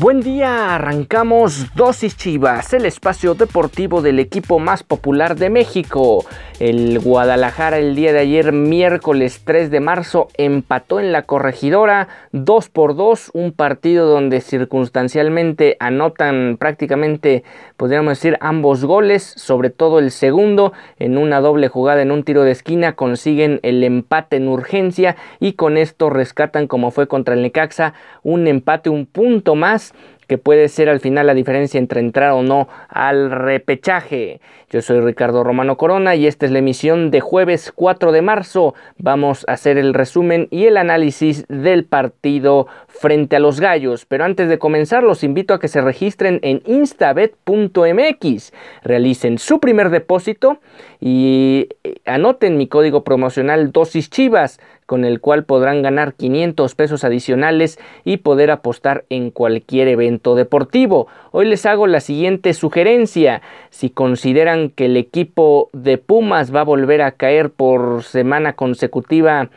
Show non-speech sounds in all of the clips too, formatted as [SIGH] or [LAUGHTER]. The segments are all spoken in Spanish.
Buen día, arrancamos Dosis Chivas, el espacio deportivo del equipo más popular de México. El Guadalajara el día de ayer, miércoles 3 de marzo, empató en la corregidora 2 por 2, un partido donde circunstancialmente anotan prácticamente, podríamos decir, ambos goles, sobre todo el segundo, en una doble jugada en un tiro de esquina, consiguen el empate en urgencia y con esto rescatan, como fue contra el Necaxa, un empate, un punto más que puede ser al final la diferencia entre entrar o no al repechaje. Yo soy Ricardo Romano Corona y esta es la emisión de jueves 4 de marzo. Vamos a hacer el resumen y el análisis del partido frente a los gallos. Pero antes de comenzar los invito a que se registren en instabet.mx, realicen su primer depósito y eh, anoten mi código promocional dosis chivas con el cual podrán ganar 500 pesos adicionales y poder apostar en cualquier evento deportivo. Hoy les hago la siguiente sugerencia. Si consideran que el equipo de Pumas va a volver a caer por semana consecutiva,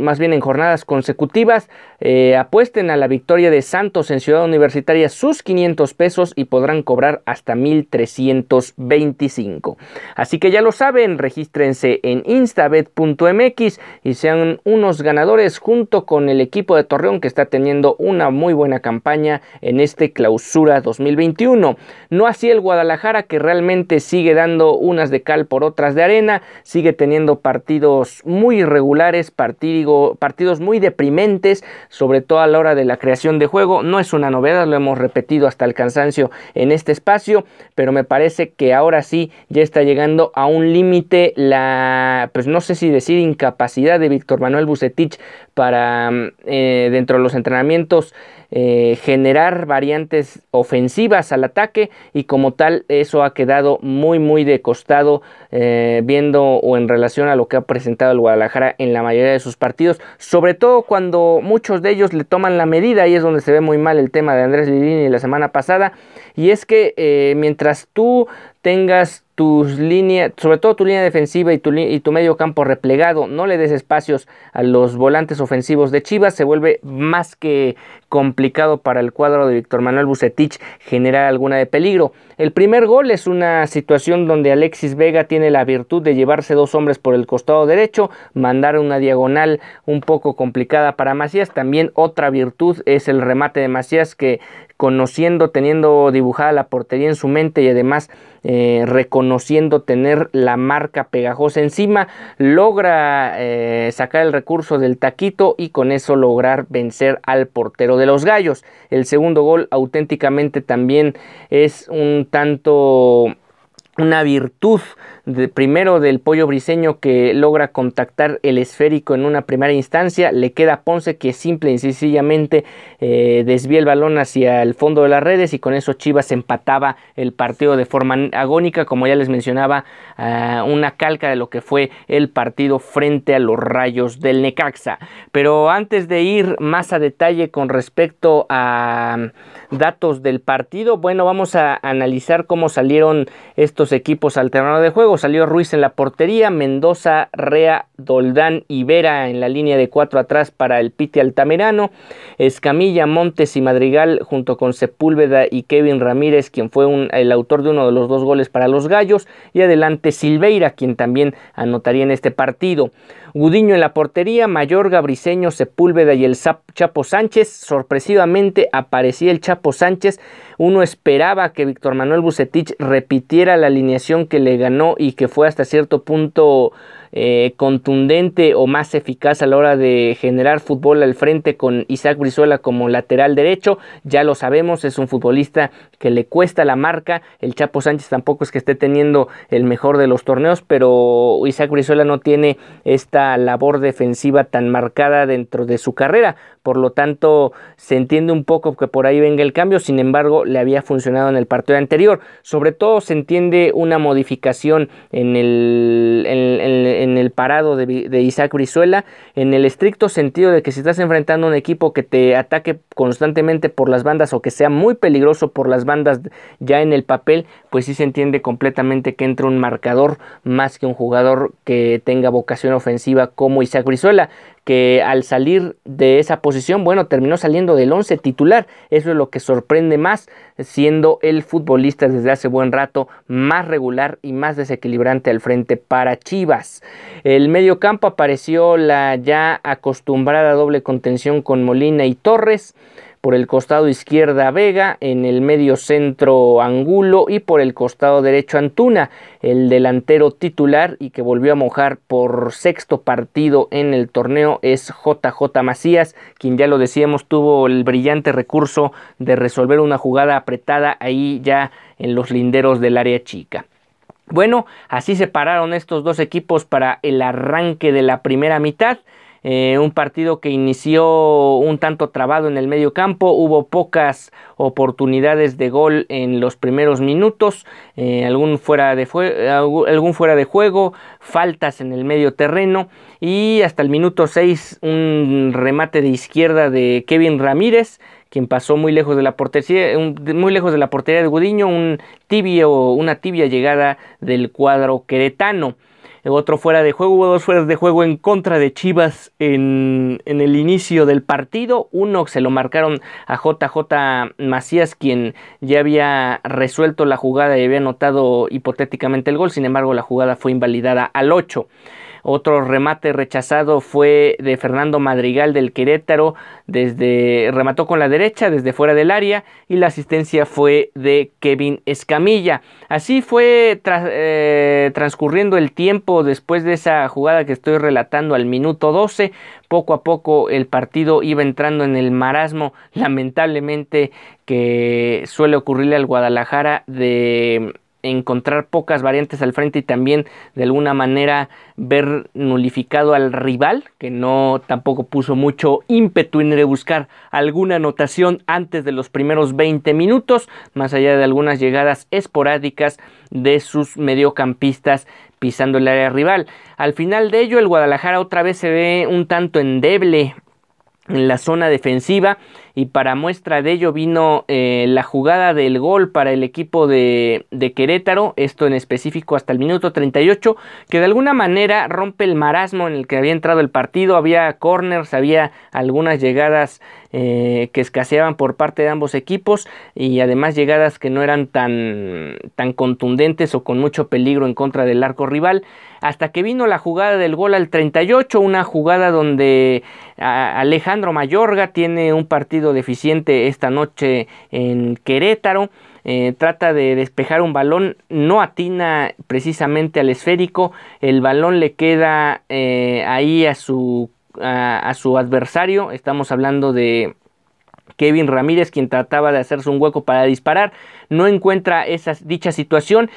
más bien en jornadas consecutivas, eh, apuesten a la victoria de Santos en Ciudad Universitaria sus 500 pesos y podrán cobrar hasta 1325. Así que ya lo saben, regístrense en instabet.mx y sean unos ganadores junto con el equipo de Torreón que está teniendo una muy buena campaña en este clausura 2021. No así el Guadalajara que realmente sigue dando unas de cal por otras de arena, sigue teniendo partidos muy irregulares, partidos muy deprimentes, sobre todo a la hora de la creación de juego. No es una novedad, lo hemos repetido hasta el cansancio en este espacio, pero me parece que ahora sí ya está llegando a un límite la, pues no sé si decir incapacidad de Víctor Manuel Bucetich para mm, eh, dentro de los entrenamientos eh, generar variantes ofensivas al ataque y como tal eso ha quedado muy muy de costado eh, viendo o en relación a lo que ha presentado el Guadalajara en la mayoría de sus partidos sobre todo cuando muchos de ellos le toman la medida y es donde se ve muy mal el tema de Andrés Lilini la semana pasada y es que mientras tú tengas tus líneas, sobre todo tu línea defensiva y tu, y tu medio campo replegado, no le des espacios a los volantes ofensivos de Chivas, se vuelve más que complicado para el cuadro de Víctor Manuel Bucetich generar alguna de peligro. El primer gol es una situación donde Alexis Vega tiene la virtud de llevarse dos hombres por el costado derecho, mandar una diagonal un poco complicada para Macías. También otra virtud es el remate de Macías que conociendo, teniendo dibujada la portería en su mente y además eh, reconociendo tener la marca pegajosa encima, logra eh, sacar el recurso del taquito y con eso lograr vencer al portero los gallos. El segundo gol auténticamente también es un tanto una virtud de, primero del pollo briseño que logra contactar el esférico en una primera instancia, le queda Ponce que simple y sencillamente eh, desvía el balón hacia el fondo de las redes y con eso Chivas empataba el partido de forma agónica, como ya les mencionaba, una calca de lo que fue el partido frente a los rayos del Necaxa. Pero antes de ir más a detalle con respecto a datos del partido, bueno, vamos a analizar cómo salieron estos equipos al terreno de juego salió Ruiz en la portería, Mendoza, Rea, Doldán y Vera en la línea de cuatro atrás para el Piti Altamirano, Escamilla, Montes y Madrigal junto con Sepúlveda y Kevin Ramírez, quien fue el autor de uno de los dos goles para los Gallos, y adelante Silveira, quien también anotaría en este partido. Gudiño en la portería, Mayor, Gabriseño, Sepúlveda y el Chapo Sánchez. Sorpresivamente aparecía el Chapo Sánchez. Uno esperaba que Víctor Manuel Bucetich repitiera la alineación que le ganó y que fue hasta cierto punto eh, contundente o más eficaz a la hora de generar fútbol al frente con Isaac Brizuela como lateral derecho. Ya lo sabemos, es un futbolista que le cuesta la marca. El Chapo Sánchez tampoco es que esté teniendo el mejor de los torneos, pero Isaac Brizuela no tiene esta labor defensiva tan marcada dentro de su carrera. Por lo tanto, se entiende un poco que por ahí venga el cambio, sin embargo, le había funcionado en el partido anterior. Sobre todo se entiende una modificación en el, el parado de, Isaac Brizuela, en el estricto sentido de que si estás enfrentando a un equipo que te ataque constantemente por las bandas o que sea muy peligroso por las bandas ya en el papel, pues sí se entiende completamente que entra un marcador más que un jugador que tenga vocación ofensiva como Isaac Brizuela que al salir de esa posición, bueno, terminó saliendo del 11 titular. Eso es lo que sorprende más, siendo el futbolista desde hace buen rato más regular y más desequilibrante al frente para Chivas. El medio campo apareció la ya acostumbrada doble contención con Molina y Torres por el costado izquierda Vega, en el medio centro Angulo y por el costado derecho Antuna, el delantero titular y que volvió a mojar por sexto partido en el torneo es JJ Macías, quien ya lo decíamos tuvo el brillante recurso de resolver una jugada apretada ahí ya en los linderos del área chica. Bueno, así se pararon estos dos equipos para el arranque de la primera mitad. Eh, un partido que inició un tanto trabado en el medio campo, hubo pocas oportunidades de gol en los primeros minutos, eh, algún, fuera de algún fuera de juego, faltas en el medio terreno y hasta el minuto 6 un remate de izquierda de Kevin Ramírez quien pasó muy lejos de la portería, muy lejos de la portería de Gudiño, un tibio, una tibia llegada del cuadro queretano otro fuera de juego, hubo dos fueras de juego en contra de Chivas en, el inicio del partido, uno se lo marcaron a JJ Macías, quien ya había resuelto la jugada y había anotado hipotéticamente el gol, sin embargo la jugada fue invalidada al 8. Otro remate rechazado fue de Fernando Madrigal del Querétaro, desde remató con la derecha desde fuera del área y la asistencia fue de Kevin Escamilla. Así fue eh, transcurriendo el tiempo después de esa jugada que estoy relatando al minuto 12. Poco a poco el partido iba entrando en el marasmo, lamentablemente que suele ocurrirle al Guadalajara de encontrar pocas variantes al frente y también de alguna manera ver nulificado al rival, que no tampoco puso mucho ímpetu en buscar alguna anotación antes de los primeros 20 minutos, más allá de algunas llegadas esporádicas de sus mediocampistas pisando el área rival. Al final de ello, el Guadalajara otra vez se ve un tanto endeble en la zona defensiva y para muestra de ello vino eh, la jugada del gol para el equipo de, de, Querétaro, esto en específico hasta el minuto 38, que de alguna manera rompe el marasmo en el que había entrado el partido, había corners, había algunas llegadas eh, que escaseaban por parte de ambos equipos y además llegadas que no eran tan, tan contundentes o con mucho peligro en contra del arco rival, hasta que vino la jugada del gol al 38, una jugada donde Alejandro Mayorga tiene un partido deficiente esta noche en Querétaro. Eh, trata de despejar un balón, no atina precisamente al esférico, el balón le queda eh, ahí a su, a, su adversario, estamos hablando de Kevin Ramírez, quien trataba de hacerse un hueco para disparar, no encuentra esa dicha situación,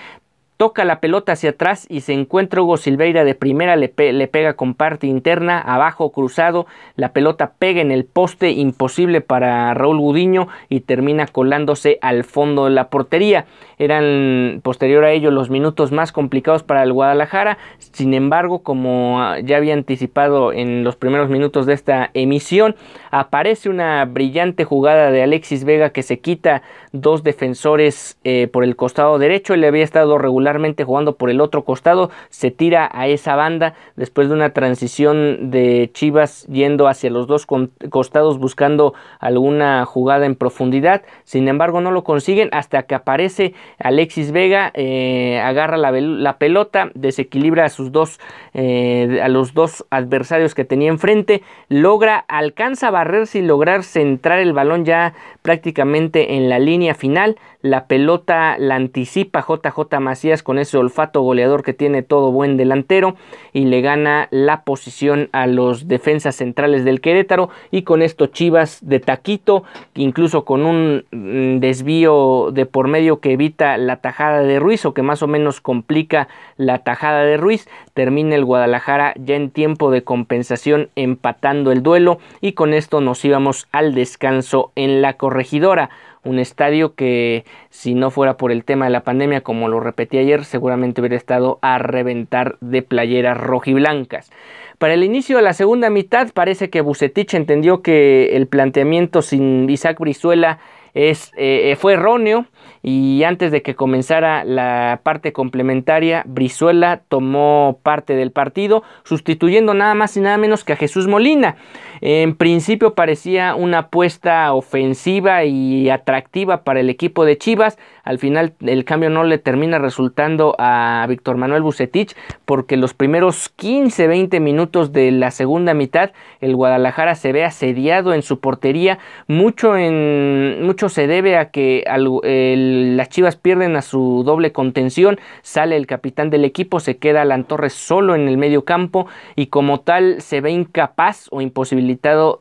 toca la pelota hacia atrás y se encuentra Hugo Silveira de primera, le, pega con parte interna, abajo cruzado, la pelota pega en el poste, imposible para Raúl Gudiño y termina colándose al fondo de la portería. Eran posterior a ello los minutos más complicados para el Guadalajara, sin embargo, como ya había anticipado en los primeros minutos de esta emisión, aparece una brillante jugada de Alexis Vega que se quita dos defensores eh, por el costado derecho, él había estado regular jugando por el otro costado, se tira a esa banda después de una transición de Chivas yendo hacia los dos costados buscando alguna jugada en profundidad, sin embargo no lo consiguen hasta que aparece Alexis Vega, eh, agarra la, pelota, desequilibra a sus dos, eh, a los dos adversarios que tenía enfrente, logra, alcanza a barrerse y lograr centrar el balón ya prácticamente en la línea final, la pelota la anticipa JJ Macías con ese olfato goleador que tiene todo buen delantero y le gana la posición a los defensas centrales del Querétaro. Y con esto Chivas de taquito, incluso con un mm, desvío de por medio que evita la tajada de Ruiz o que más o menos complica la tajada de Ruiz, termina el Guadalajara ya en tiempo de compensación empatando el duelo. Y con esto nos íbamos al descanso en la corregidora un estadio que si no fuera por el tema de la pandemia, como lo repetí ayer, seguramente hubiera estado a reventar de playeras rojiblancas. Para el inicio de la segunda mitad parece que Bucetich entendió que el planteamiento sin Isaac Brizuela es, eh, fue erróneo y antes de que comenzara la parte complementaria, Brizuela tomó parte del partido, sustituyendo nada más y nada menos que a Jesús Molina. En principio parecía una apuesta ofensiva y atractiva para el equipo de Chivas. Al final el cambio no le termina resultando a Víctor Manuel Bucetich porque los primeros 15-20 minutos de la segunda mitad el Guadalajara se ve asediado en su portería. Mucho, en, mucho se debe a que las Chivas pierden a su doble contención. Sale el capitán del equipo, se queda Alan Torres solo en el medio campo y como tal se ve incapaz o imposible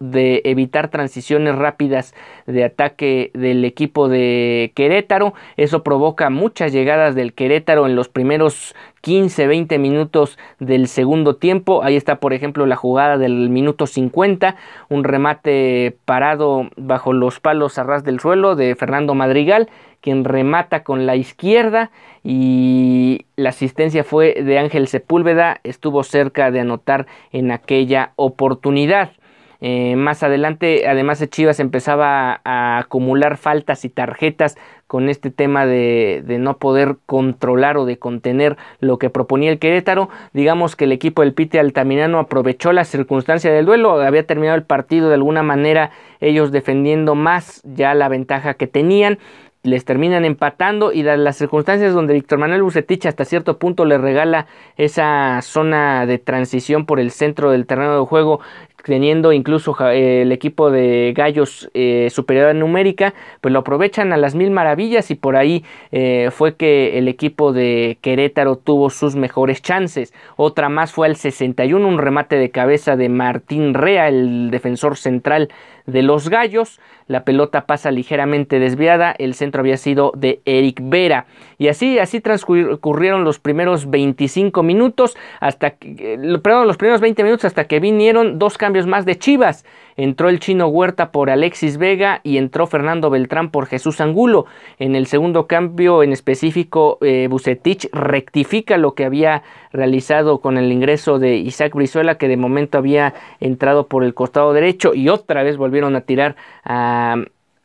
de evitar transiciones rápidas de ataque del equipo de Querétaro. Eso provoca muchas llegadas del Querétaro en los primeros 15, 20 minutos del segundo tiempo. Ahí está, por ejemplo, la jugada del minuto 50, un remate parado bajo los palos a ras del suelo de Fernando Madrigal, quien remata con la izquierda y la asistencia fue de Ángel Sepúlveda, estuvo cerca de anotar en aquella oportunidad. Eh, más adelante, además de Chivas empezaba a, acumular faltas y tarjetas con este tema de, no poder controlar o de contener lo que proponía el Querétaro. Digamos que el equipo del Pite Altamirano aprovechó la circunstancia del duelo, había terminado el partido de alguna manera ellos defendiendo más ya la ventaja que tenían les terminan empatando y las circunstancias donde Víctor Manuel Bucetich hasta cierto punto le regala esa zona de transición por el centro del terreno de juego teniendo incluso el equipo de Gallos eh, superior numérica, pues lo aprovechan a las mil maravillas y por ahí eh, fue que el equipo de Querétaro tuvo sus mejores chances. Otra más fue al 61, un remate de cabeza de Martín Rea, el defensor central de los Gallos. La pelota pasa ligeramente desviada, el centro había sido de Eric Vera. Y así, así transcurrieron los primeros 25 minutos, hasta que, eh, perdón, los primeros 20 minutos hasta que vinieron dos más de Chivas. Entró el chino Huerta por Alexis Vega y entró Fernando Beltrán por Jesús Angulo. En el segundo cambio en específico, eh, Bucetich rectifica lo que había realizado con el ingreso de Isaac Brizuela, que de momento había entrado por el costado derecho y otra vez volvieron a tirar a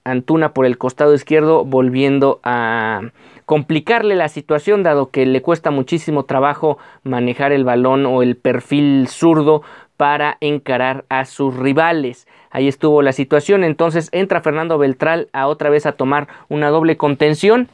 Antuna por el costado izquierdo, volviendo a complicarle la situación, dado que le cuesta muchísimo trabajo manejar el balón o el perfil zurdo para encarar a sus rivales. Ahí estuvo la situación, entonces entra Fernando Beltrán a otra vez a tomar una doble contención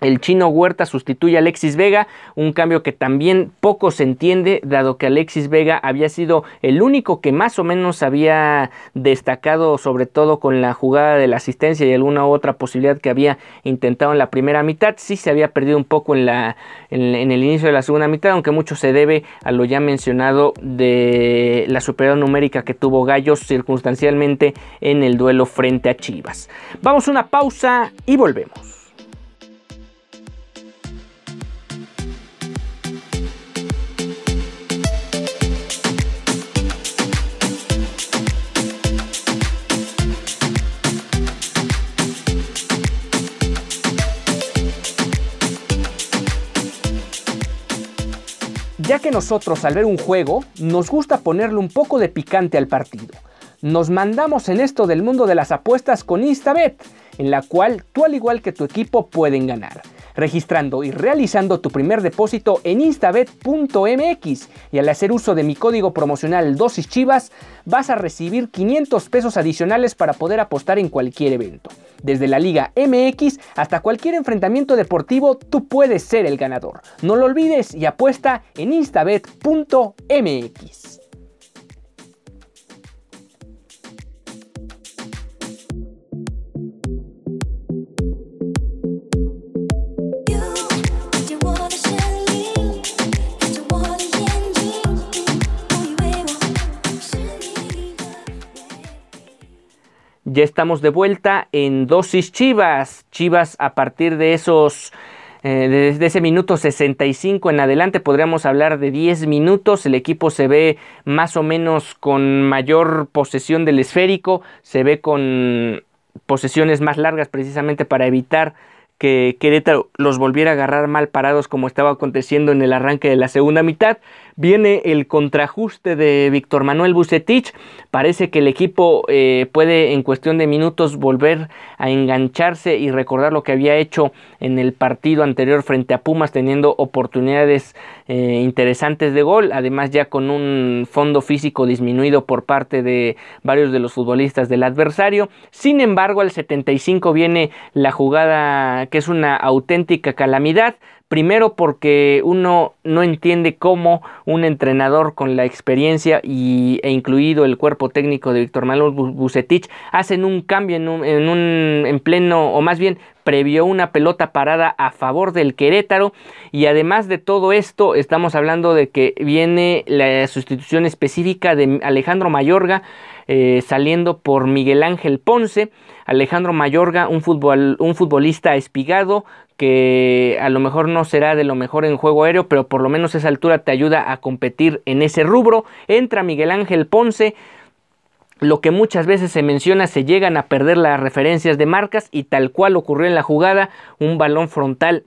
el chino Huerta sustituye a Alexis Vega, un cambio que también poco se entiende, dado que Alexis Vega había sido el único que más o menos había destacado, sobre todo con la jugada de la asistencia y alguna otra posibilidad que había intentado en la primera mitad. Sí se había perdido un poco en, la, en, el inicio de la segunda mitad, aunque mucho se debe a lo ya mencionado de la superior numérica que tuvo Gallos circunstancialmente en el duelo frente a Chivas. Vamos a una pausa y volvemos. Ya que nosotros al ver un juego nos gusta ponerle un poco de picante al partido. Nos mandamos en esto del mundo de las apuestas con Instabet, en la cual tú al igual que tu equipo pueden ganar registrando y realizando tu primer depósito en instabet.mx y al hacer uso de mi código promocional dosis chivas vas a recibir 500 pesos adicionales para poder apostar en cualquier evento. Desde la Liga MX hasta cualquier enfrentamiento deportivo tú puedes ser el ganador. No lo olvides y apuesta en instabet.mx. Ya estamos de vuelta en dosis Chivas. Chivas a partir de esos desde eh, ese minuto 65 en adelante podríamos hablar de 10 minutos. El equipo se ve más o menos con mayor posesión del esférico, se ve con posesiones más largas precisamente para evitar que Querétaro los volviera a agarrar mal parados como estaba aconteciendo en el arranque de la segunda mitad. Viene el contrajuste de Víctor Manuel Bucetich. Parece que el equipo eh, puede en cuestión de minutos volver a engancharse y recordar lo que había hecho en el partido anterior frente a Pumas, teniendo oportunidades eh, interesantes de gol. Además, ya con un fondo físico disminuido por parte de varios de los futbolistas del adversario. Sin embargo, al 75 viene la jugada que es una auténtica calamidad. Primero porque uno no entiende cómo un entrenador con la experiencia y, e incluido el cuerpo técnico de Víctor Manuel Bucetich hacen un cambio en, un, en, un, en pleno, o más bien previó una pelota parada a favor del Querétaro y además de todo esto estamos hablando de que viene la sustitución específica de Alejandro Mayorga eh, saliendo por Miguel Ángel Ponce Alejandro Mayorga un, un futbolista espigado que a lo mejor no será de lo mejor en juego aéreo, pero por lo menos esa altura te ayuda a competir en ese rubro. Entra Miguel Ángel Ponce, lo que muchas veces se menciona, se llegan a perder las referencias de marcas y tal cual ocurrió en la jugada, un balón frontal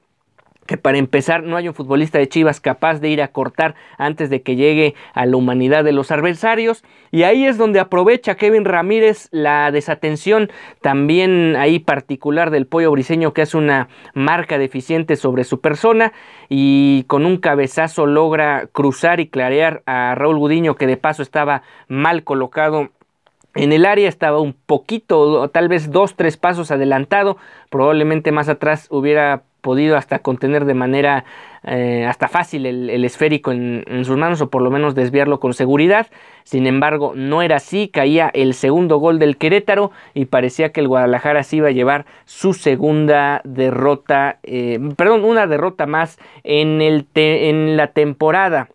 que para empezar no hay un futbolista de Chivas capaz de ir a cortar antes de que llegue a la humanidad de los adversarios. Y ahí es donde aprovecha Kevin Ramírez la desatención también ahí particular del pollo briseño que hace una marca deficiente sobre su persona y con un cabezazo logra cruzar y clarear a Raúl Gudiño que de paso estaba mal colocado en el área estaba un poquito, tal vez dos, tres pasos adelantado, probablemente más atrás hubiera podido hasta contener de manera eh, hasta fácil el, esférico en, sus manos o por lo menos desviarlo con seguridad. Sin embargo, no era así, caía el segundo gol del Querétaro y parecía que el Guadalajara se iba a llevar su segunda derrota, eh, perdón, una derrota más en, el en la temporada.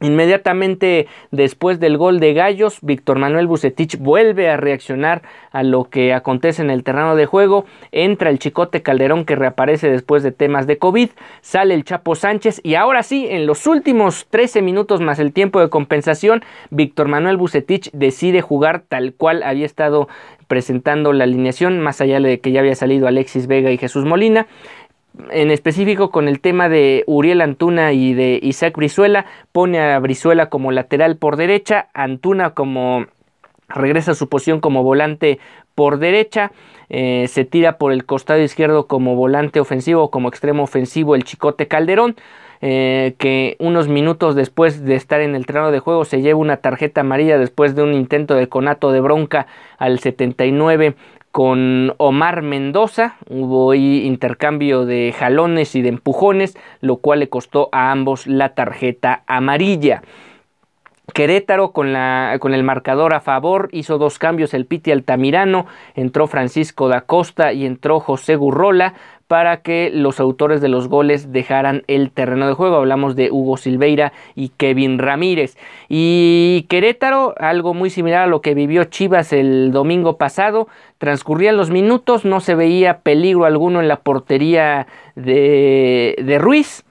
Inmediatamente después del gol de Gallos, Víctor Manuel Bucetich vuelve a reaccionar a lo que acontece en el terreno de juego. Entra el Chicote Calderón que reaparece después de temas de COVID. Sale el Chapo Sánchez y ahora sí, en los últimos 13 minutos más el tiempo de compensación, Víctor Manuel Bucetich decide jugar tal cual había estado presentando la alineación, más allá de que ya había salido Alexis Vega y Jesús Molina en específico con el tema de Uriel Antuna y de Isaac Brizuela, pone a Brizuela como lateral por derecha, Antuna como regresa a su posición como volante por derecha, eh, se tira por el costado izquierdo como volante ofensivo, como extremo ofensivo el Chicote Calderón. Eh, que unos minutos después de estar en el terreno de juego se lleva una tarjeta amarilla después de un intento de conato de bronca al 79 con Omar Mendoza. Hubo intercambio de jalones y de empujones, lo cual le costó a ambos la tarjeta amarilla. Querétaro con, la, con, el marcador a favor hizo dos cambios el Piti Altamirano, entró Francisco da Costa y entró José Gurrola para que los autores de los goles dejaran el terreno de juego. Hablamos de Hugo Silveira y Kevin Ramírez. Y Querétaro, algo muy similar a lo que vivió Chivas el domingo pasado, transcurrían los minutos, no se veía peligro alguno en la portería de, de Ruiz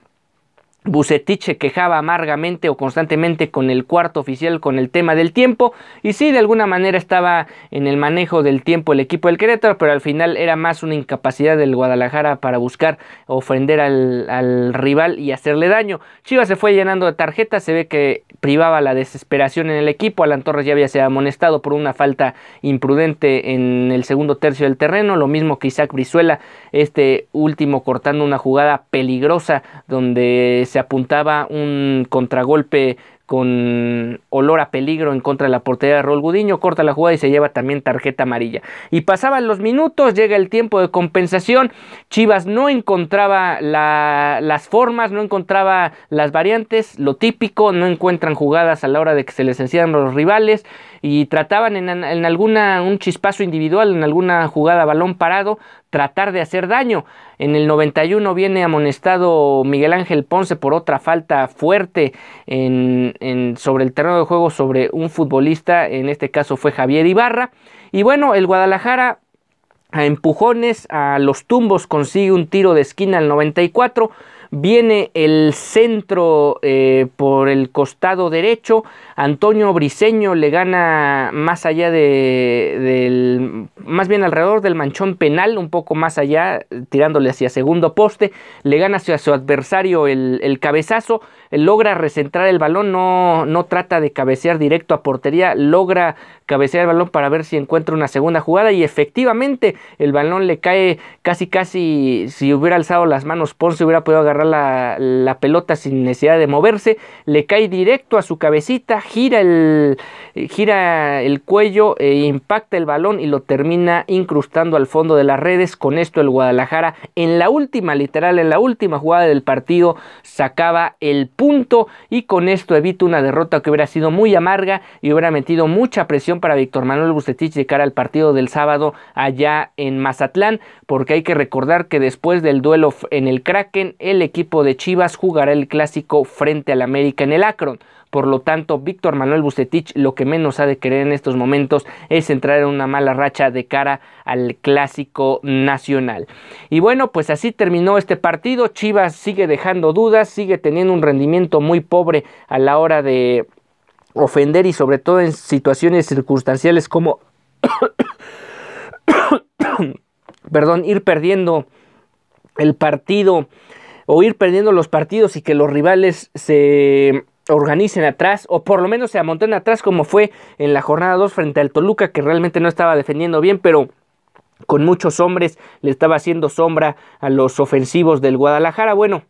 Bucetich se quejaba amargamente o constantemente con el cuarto oficial con el tema del tiempo y sí de alguna manera estaba en el manejo del tiempo el equipo del Querétaro pero al final era más una incapacidad del Guadalajara para buscar ofender al, al rival y hacerle daño. Chivas se fue llenando de tarjetas, se ve que privaba la desesperación en el equipo, Alan Torres ya había sido amonestado por una falta imprudente en el segundo tercio del terreno, lo mismo que Isaac Brizuela, este último cortando una jugada peligrosa donde se apuntaba un contragolpe con olor a peligro en contra de la portería de Rol Gudiño, corta la jugada y se lleva también tarjeta amarilla. Y pasaban los minutos, llega el tiempo de compensación, Chivas no encontraba las formas, no encontraba las variantes, lo típico, no encuentran jugadas a la hora de que se les encierran los rivales y trataban en, en alguna, un chispazo individual, en alguna jugada balón parado, tratar de hacer daño. En el 91 viene amonestado Miguel Ángel Ponce por otra falta fuerte sobre el terreno de juego sobre un futbolista, en este caso fue Javier Ibarra. Y bueno, el Guadalajara a empujones, a los tumbos consigue un tiro de esquina al 94 Viene el centro eh, por el costado derecho. Antonio Briseño le gana más allá de, del, más bien alrededor del manchón penal, un poco más allá, tirándole hacia segundo poste. Le gana hacia su adversario el, el cabezazo. Logra recentrar el balón, no, no trata de cabecear directo a portería, logra cabecear el balón para ver si encuentra una segunda jugada y efectivamente el balón le cae casi casi si hubiera alzado las manos Ponce hubiera podido agarrar la, pelota sin necesidad de moverse, le cae directo a su cabecita, gira el, gira el cuello e impacta el balón y lo termina incrustando al fondo de las redes. Con esto el Guadalajara en la última, literal, en la última jugada del partido sacaba el punto y con esto evita una derrota que hubiera sido muy amarga y hubiera metido mucha presión para Víctor Manuel Bustetich de cara al partido del sábado allá en Mazatlán, porque hay que recordar que después del duelo en el Kraken, el equipo de Chivas jugará el clásico frente al América en el Akron. Por lo tanto, Víctor Manuel Bucetich lo que menos ha de querer en estos momentos es entrar en una mala racha de cara al clásico nacional. Y bueno, pues así terminó este partido. Chivas sigue dejando dudas, sigue teniendo un rendimiento muy pobre a la hora de ofender y sobre todo en situaciones circunstanciales como [COUGHS] perdón, ir perdiendo el partido o ir perdiendo los partidos y que los rivales se organicen atrás o por lo menos se amonten atrás como fue en la jornada 2 frente al Toluca que realmente no estaba defendiendo bien pero con muchos hombres le estaba haciendo sombra a los ofensivos del Guadalajara bueno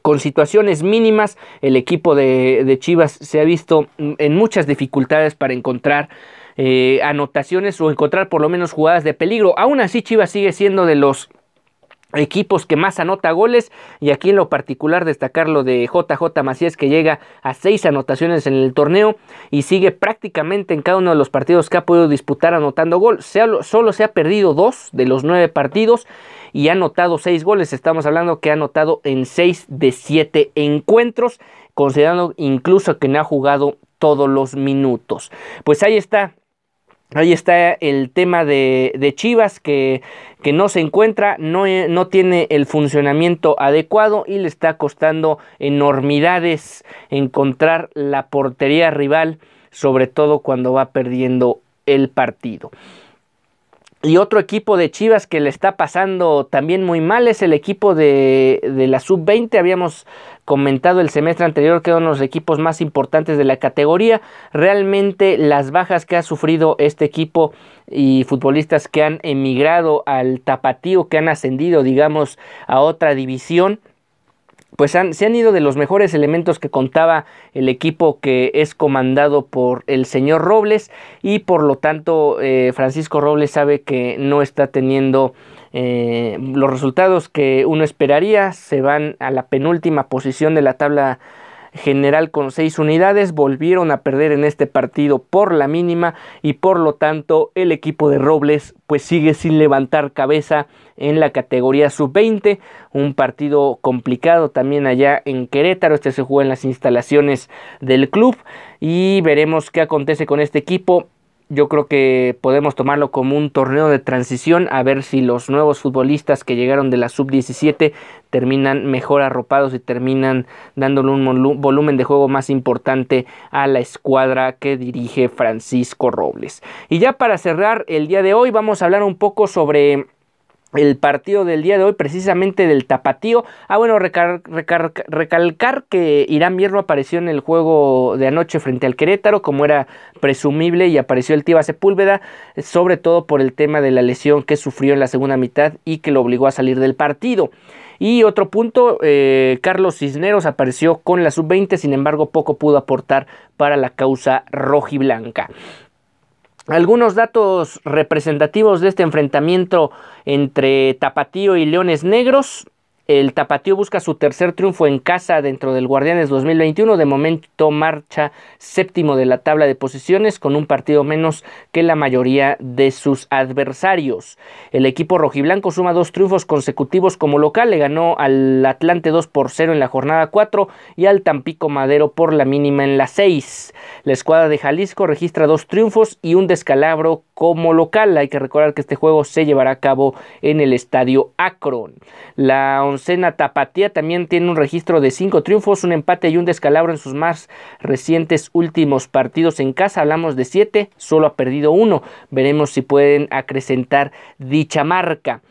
con situaciones mínimas, el equipo de, Chivas se ha visto en muchas dificultades para encontrar eh, anotaciones o encontrar por lo menos jugadas de peligro. Aún así, Chivas sigue siendo de los equipos que más anota goles y aquí en lo particular destacar lo de JJ Macías que llega a seis anotaciones en el torneo y sigue prácticamente en cada uno de los partidos que ha podido disputar anotando gol. Solo se ha perdido dos de los nueve partidos y ha anotado seis goles. Estamos hablando que ha anotado en seis de siete encuentros considerando incluso que no ha jugado todos los minutos. Pues ahí está Ahí está el tema de, Chivas que, que, no se encuentra, no, no, tiene el funcionamiento adecuado y le está costando enormidades encontrar la portería rival, sobre todo cuando va perdiendo el partido. Y otro equipo de Chivas que le está pasando también muy mal es el equipo de, de la sub-20. Habíamos comentado el semestre anterior que eran los equipos más importantes de la categoría. Realmente las bajas que ha sufrido este equipo y futbolistas que han emigrado al tapatío, que han ascendido, digamos, a otra división pues se han ido de los mejores elementos que contaba el equipo que es comandado por el señor Robles y por lo tanto eh, Francisco Robles sabe que no está teniendo eh, los resultados que uno esperaría, se van a la penúltima posición de la tabla general con seis unidades, volvieron a perder en este partido por la mínima y por lo tanto el equipo de Robles pues sigue sin levantar cabeza en la categoría sub-20, un partido complicado también allá en Querétaro, este se juega en las instalaciones del club y veremos qué acontece con este equipo yo creo que podemos tomarlo como un torneo de transición a ver si los nuevos futbolistas que llegaron de la sub-17 terminan mejor arropados y terminan dándole un volumen de juego más importante a la escuadra que dirige Francisco Robles. Y ya para cerrar el día de hoy vamos a hablar un poco sobre el partido del día de hoy, precisamente del Tapatío. Ah, bueno, recalcar que Irán Hierro apareció en el juego de anoche frente al Querétaro, como era presumible, y apareció el Tiba Sepúlveda, sobre todo por el tema de la lesión que sufrió en la segunda mitad y que lo obligó a salir del partido. Y otro punto, eh, Carlos Cisneros apareció con la sub-20, sin embargo poco pudo aportar para la causa rojiblanca. Algunos datos representativos de este enfrentamiento entre Tapatío y Leones Negros. El Tapatío busca su tercer triunfo en casa dentro del Guardianes 2021. De momento marcha séptimo de la tabla de posiciones con un partido menos que la mayoría de sus adversarios. El equipo rojiblanco suma dos triunfos consecutivos como local. Le ganó al Atlante 2 por 0 en la jornada 4 y al Tampico Madero por la mínima en la 6. La escuadra de Jalisco registra dos triunfos y un descalabro como local. Hay que recordar que este juego se llevará a cabo en el estadio Akron. La oncena Tapatía también tiene un registro de cinco triunfos, un empate y un descalabro en sus más recientes últimos partidos en casa. Hablamos de siete, solo ha perdido uno. Veremos si pueden acrecentar dicha marca.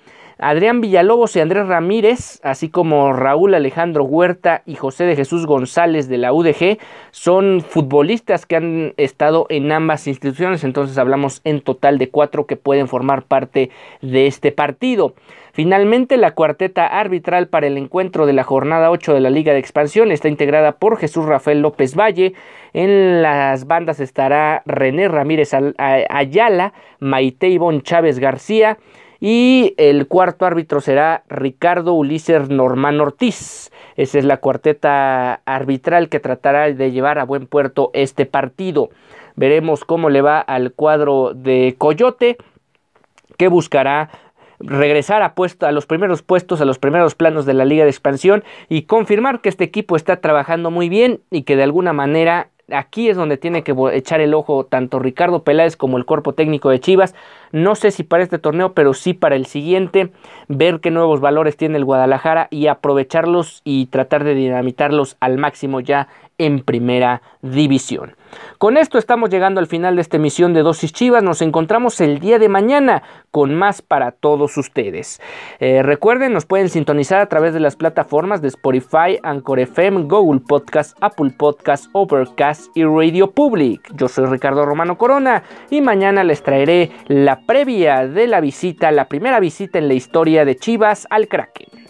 Adrián Villalobos y Andrés Ramírez, así como Raúl Alejandro Huerta y José de Jesús González de la UDG, son futbolistas que han estado en ambas instituciones, entonces hablamos en total de cuatro que pueden formar parte de este partido. Finalmente, la cuarteta arbitral para el encuentro de la jornada 8 de la Liga de Expansión está integrada por Jesús Rafael López Valle. En las bandas estará René Ramírez Ayala, Maite Ivonne Chávez García, y el cuarto árbitro será Ricardo Ulises Normán Ortiz. Esa es la cuarteta arbitral que tratará de llevar a buen puerto este partido. Veremos cómo le va al cuadro de Coyote, que buscará regresar a, los primeros puestos, a los primeros planos de la Liga de Expansión y confirmar que este equipo está trabajando muy bien y que de alguna manera aquí es donde tiene que echar el ojo tanto Ricardo Peláez como el cuerpo técnico de Chivas. No sé si para este torneo, pero sí para el siguiente, ver qué nuevos valores tiene el Guadalajara y aprovecharlos y tratar de dinamitarlos al máximo ya en primera división. Con esto estamos llegando al final de esta emisión de Dosis Chivas. Nos encontramos el día de mañana con más para todos ustedes. Eh, recuerden, nos pueden sintonizar a través de las plataformas de Spotify, Anchor FM, Google Podcast, Apple Podcast, Overcast y Radio Public. Yo soy Ricardo Romano Corona y mañana les traeré la previa de la visita, la primera visita en la historia de Chivas al Kraken.